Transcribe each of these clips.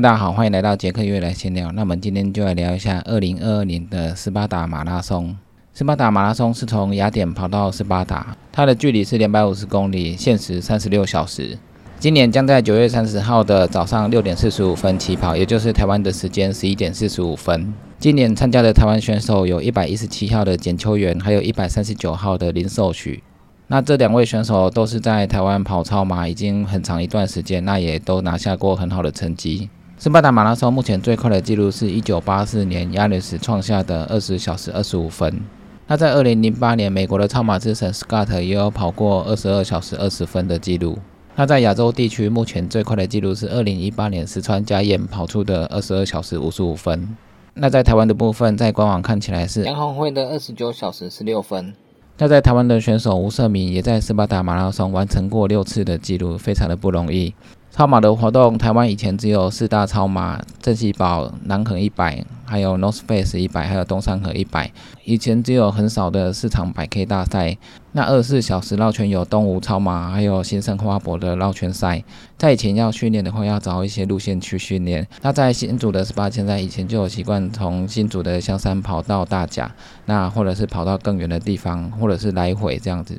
大家好，欢迎来到杰克约来闲聊。那我们今天就来聊一下二零二二年的斯巴达马拉松。斯巴达马拉松是从雅典跑到斯巴达，它的距离是两百五十公里，限时三十六小时。今年将在九月三十号的早上六点四十五分起跑，也就是台湾的时间十一点四十五分。今年参加的台湾选手有一百一十七号的简秋元，还有一百三十九号的林寿许。那这两位选手都是在台湾跑超马已经很长一段时间，那也都拿下过很好的成绩。斯巴达马拉松目前最快的记录是一九八四年亚历斯创下的二十小时二十五分。那在二零零八年，美国的超马之神 Scott 也有跑过二十二小时二十分的记录。那在亚洲地区，目前最快的记录是二零一八年石川佳彦跑出的二十二小时五十五分。那在台湾的部分，在官网看起来是杨宏辉的二十九小时十六分。那在台湾的选手吴胜明也在斯巴达马拉松完成过六次的记录，非常的不容易。超马的活动，台湾以前只有四大超马：正西堡、南横一百，还有 North Face 一百，还有东山河一百。以前只有很少的市场百 K 大赛。那二十四小时绕圈有东吴超马，还有新生花博的绕圈赛。在以前要训练的话，要找一些路线去训练。那在新竹的十八千在以前就有习惯从新竹的香山跑到大甲，那或者是跑到更远的地方，或者是来回这样子。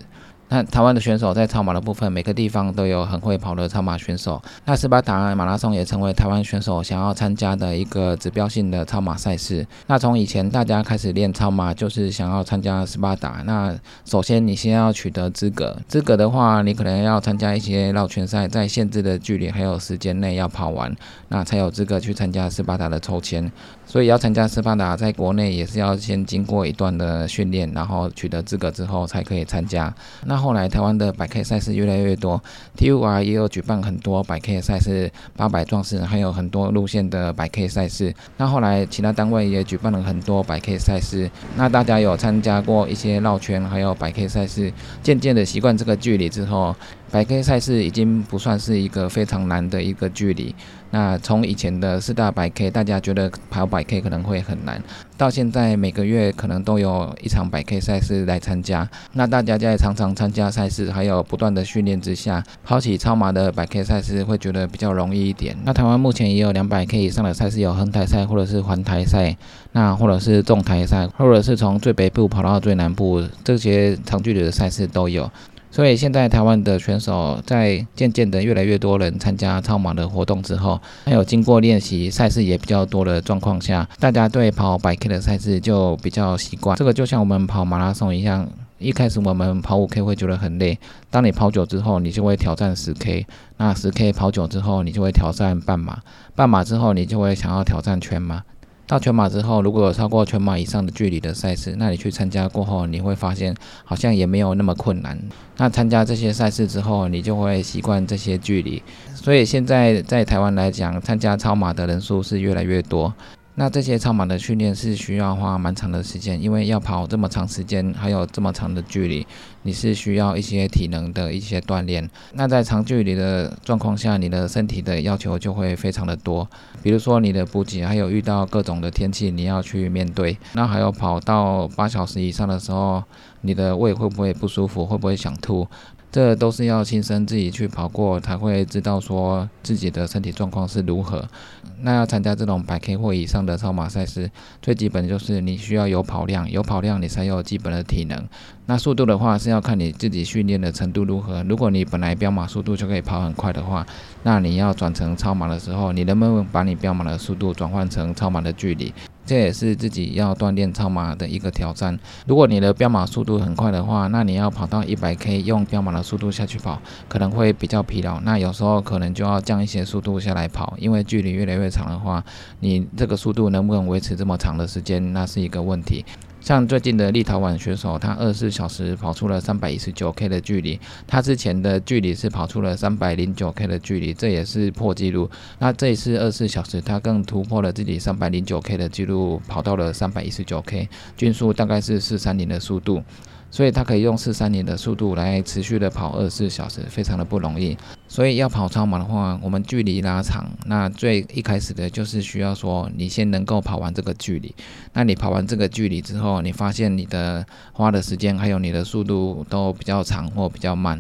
那台湾的选手在超马的部分，每个地方都有很会跑的超马选手。那斯巴达马拉松也成为台湾选手想要参加的一个指标性的超马赛事。那从以前大家开始练超马，就是想要参加斯巴达。那首先你先要取得资格，资格的话，你可能要参加一些绕圈赛，在限制的距离还有时间内要跑完，那才有资格去参加斯巴达的抽签。所以要参加斯巴达，在国内也是要先经过一段的训练，然后取得资格之后才可以参加。那后来台湾的百 K 赛事越来越多，TUR 也有举办很多百 K 赛事，八百壮士还有很多路线的百 K 赛事。那后来其他单位也举办了很多百 K 赛事。那大家有参加过一些绕圈，还有百 K 赛事，渐渐的习惯这个距离之后。百 K 赛事已经不算是一个非常难的一个距离。那从以前的四大百 K，大家觉得跑百 K 可能会很难，到现在每个月可能都有一场百 K 赛事来参加。那大家在常常参加赛事，还有不断的训练之下，跑起超马的百 K 赛事会觉得比较容易一点。那台湾目前也有两百 K 以上的赛事，有横台赛或者是环台赛，那或者是纵台赛，或者是从最北部跑到最南部，这些长距离的赛事都有。所以现在台湾的选手在渐渐的越来越多人参加超马的活动之后，还有经过练习赛事也比较多的状况下，大家对跑百 K 的赛事就比较习惯。这个就像我们跑马拉松一样，一开始我们跑五 K 会觉得很累，当你跑久之后，你就会挑战十 K，那十 K 跑久之后，你就会挑战半马，半马之后你就会想要挑战全马。到全马之后，如果有超过全马以上的距离的赛事，那你去参加过后，你会发现好像也没有那么困难。那参加这些赛事之后，你就会习惯这些距离。所以现在在台湾来讲，参加超马的人数是越来越多。那这些超马的训练是需要花蛮长的时间，因为要跑这么长时间，还有这么长的距离，你是需要一些体能的一些锻炼。那在长距离的状况下，你的身体的要求就会非常的多，比如说你的补给，还有遇到各种的天气你要去面对。那还有跑到八小时以上的时候，你的胃会不会不舒服，会不会想吐？这都是要亲身自己去跑过，才会知道说自己的身体状况是如何。那要参加这种百 K 或以上的超马赛事，最基本就是你需要有跑量，有跑量你才有基本的体能。那速度的话是要看你自己训练的程度如何。如果你本来标马速度就可以跑很快的话，那你要转成超马的时候，你能不能把你标马的速度转换成超马的距离？这也是自己要锻炼超马的一个挑战。如果你的标马速度很快的话，那你要跑到一百 K 用标马的速度下去跑，可能会比较疲劳。那有时候可能就要降一些速度下来跑，因为距离越来越长的话，你这个速度能不能维持这么长的时间，那是一个问题。像最近的立陶宛选手，他二十四小时跑出了三百一十九 K 的距离，他之前的距离是跑出了三百零九 K 的距离，这也是破纪录。那这一次二十四小时，他更突破了自己三百零九 K 的记录，跑到了三百一十九 K，均速大概是四三零的速度。所以他可以用四三零的速度来持续的跑二十四小时，非常的不容易。所以要跑超马的话，我们距离拉长，那最一开始的就是需要说，你先能够跑完这个距离。那你跑完这个距离之后，你发现你的花的时间还有你的速度都比较长或比较慢。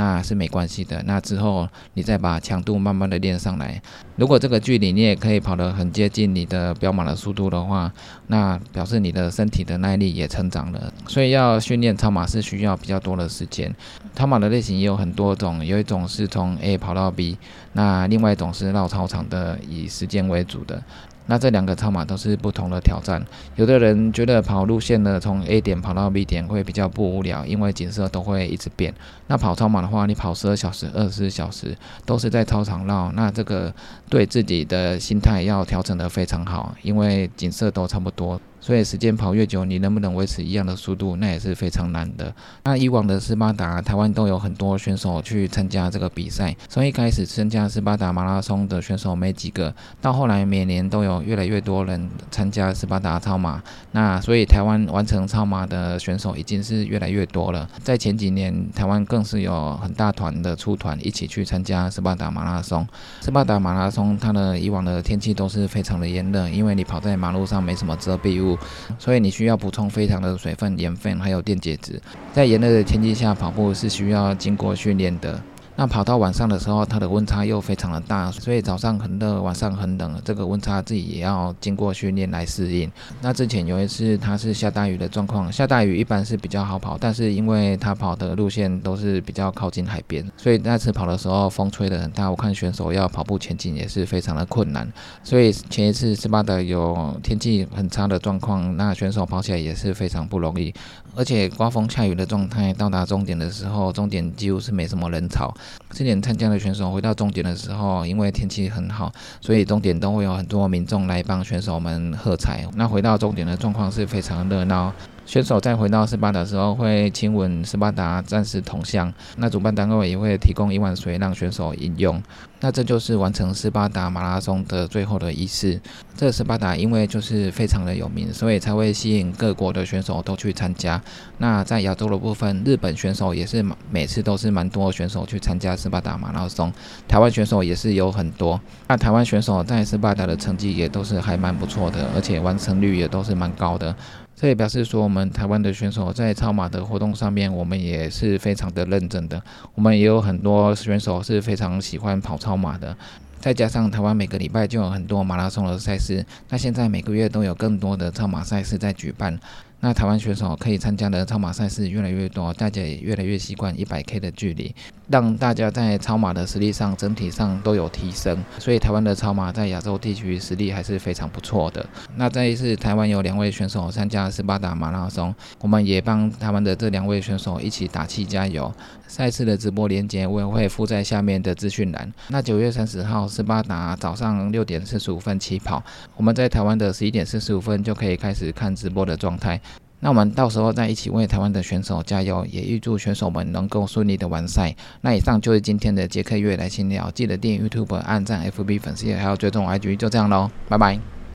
那是没关系的。那之后你再把强度慢慢的练上来。如果这个距离你也可以跑得很接近你的标马的速度的话，那表示你的身体的耐力也成长了。所以要训练超马是需要比较多的时间。超马的类型也有很多种，有一种是从 A 跑到 B，那另外一种是绕操场的，以时间为主的。那这两个超马都是不同的挑战。有的人觉得跑路线呢，从 A 点跑到 B 点会比较不无聊，因为景色都会一直变。那跑超马的话，你跑十二小时、二十四小时都是在操场绕，那这个对自己的心态要调整得非常好，因为景色都差不多。所以时间跑越久，你能不能维持一样的速度，那也是非常难的。那以往的斯巴达，台湾都有很多选手去参加这个比赛。从一开始参加斯巴达马拉松的选手没几个，到后来每年都有越来越多人参加斯巴达超马。那所以台湾完成超马的选手已经是越来越多了。在前几年，台湾更是有很大团的出团一起去参加斯巴达马拉松。斯巴达马拉松它的以往的天气都是非常的炎热，因为你跑在马路上没什么遮蔽物。所以你需要补充非常的水分、盐分，还有电解质。在炎热的天气下跑步是需要经过训练的。那跑到晚上的时候，它的温差又非常的大，所以早上很热，晚上很冷，这个温差自己也要经过训练来适应。那之前有一次，它是下大雨的状况，下大雨一般是比较好跑，但是因为它跑的路线都是比较靠近海边，所以那次跑的时候风吹得很大，我看选手要跑步前进也是非常的困难。所以前一次斯巴达有天气很差的状况，那选手跑起来也是非常不容易，而且刮风下雨的状态，到达终点的时候，终点几乎是没什么人潮。今年参加的选手回到终点的时候，因为天气很好，所以终点都会有很多民众来帮选手们喝彩。那回到终点的状况是非常热闹。选手在回到斯巴达的时候会亲吻斯巴达战士铜像，那主办单位也会提供一碗水让选手饮用。那这就是完成斯巴达马拉松的最后的仪式。这斯巴达因为就是非常的有名，所以才会吸引各国的选手都去参加。那在亚洲的部分，日本选手也是每次都是蛮多选手去参加斯巴达马拉松。台湾选手也是有很多。那台湾选手在斯巴达的成绩也都是还蛮不错的，而且完成率也都是蛮高的。这也表示说，我们台湾的选手在超马的活动上面，我们也是非常的认真的。我们也有很多选手是非常喜欢跑超马的。再加上台湾每个礼拜就有很多马拉松的赛事，那现在每个月都有更多的超马赛事在举办。那台湾选手可以参加的超马赛事越来越多，大家也越来越习惯一百 K 的距离，让大家在超马的实力上整体上都有提升。所以台湾的超马在亚洲地区实力还是非常不错的。那这一次台湾有两位选手参加斯巴达马拉松，我们也帮他们的这两位选手一起打气加油。赛事的直播链接我也会附在下面的资讯栏。那九月三十号斯巴达早上六点四十五分起跑，我们在台湾的十一点四十五分就可以开始看直播的状态。那我们到时候再一起为台湾的选手加油，也预祝选手们能够顺利的完赛。那以上就是今天的杰克月来新聊，记得订阅 YouTube、按赞 FB 粉丝页，还有追踪 IG，就这样喽，拜拜。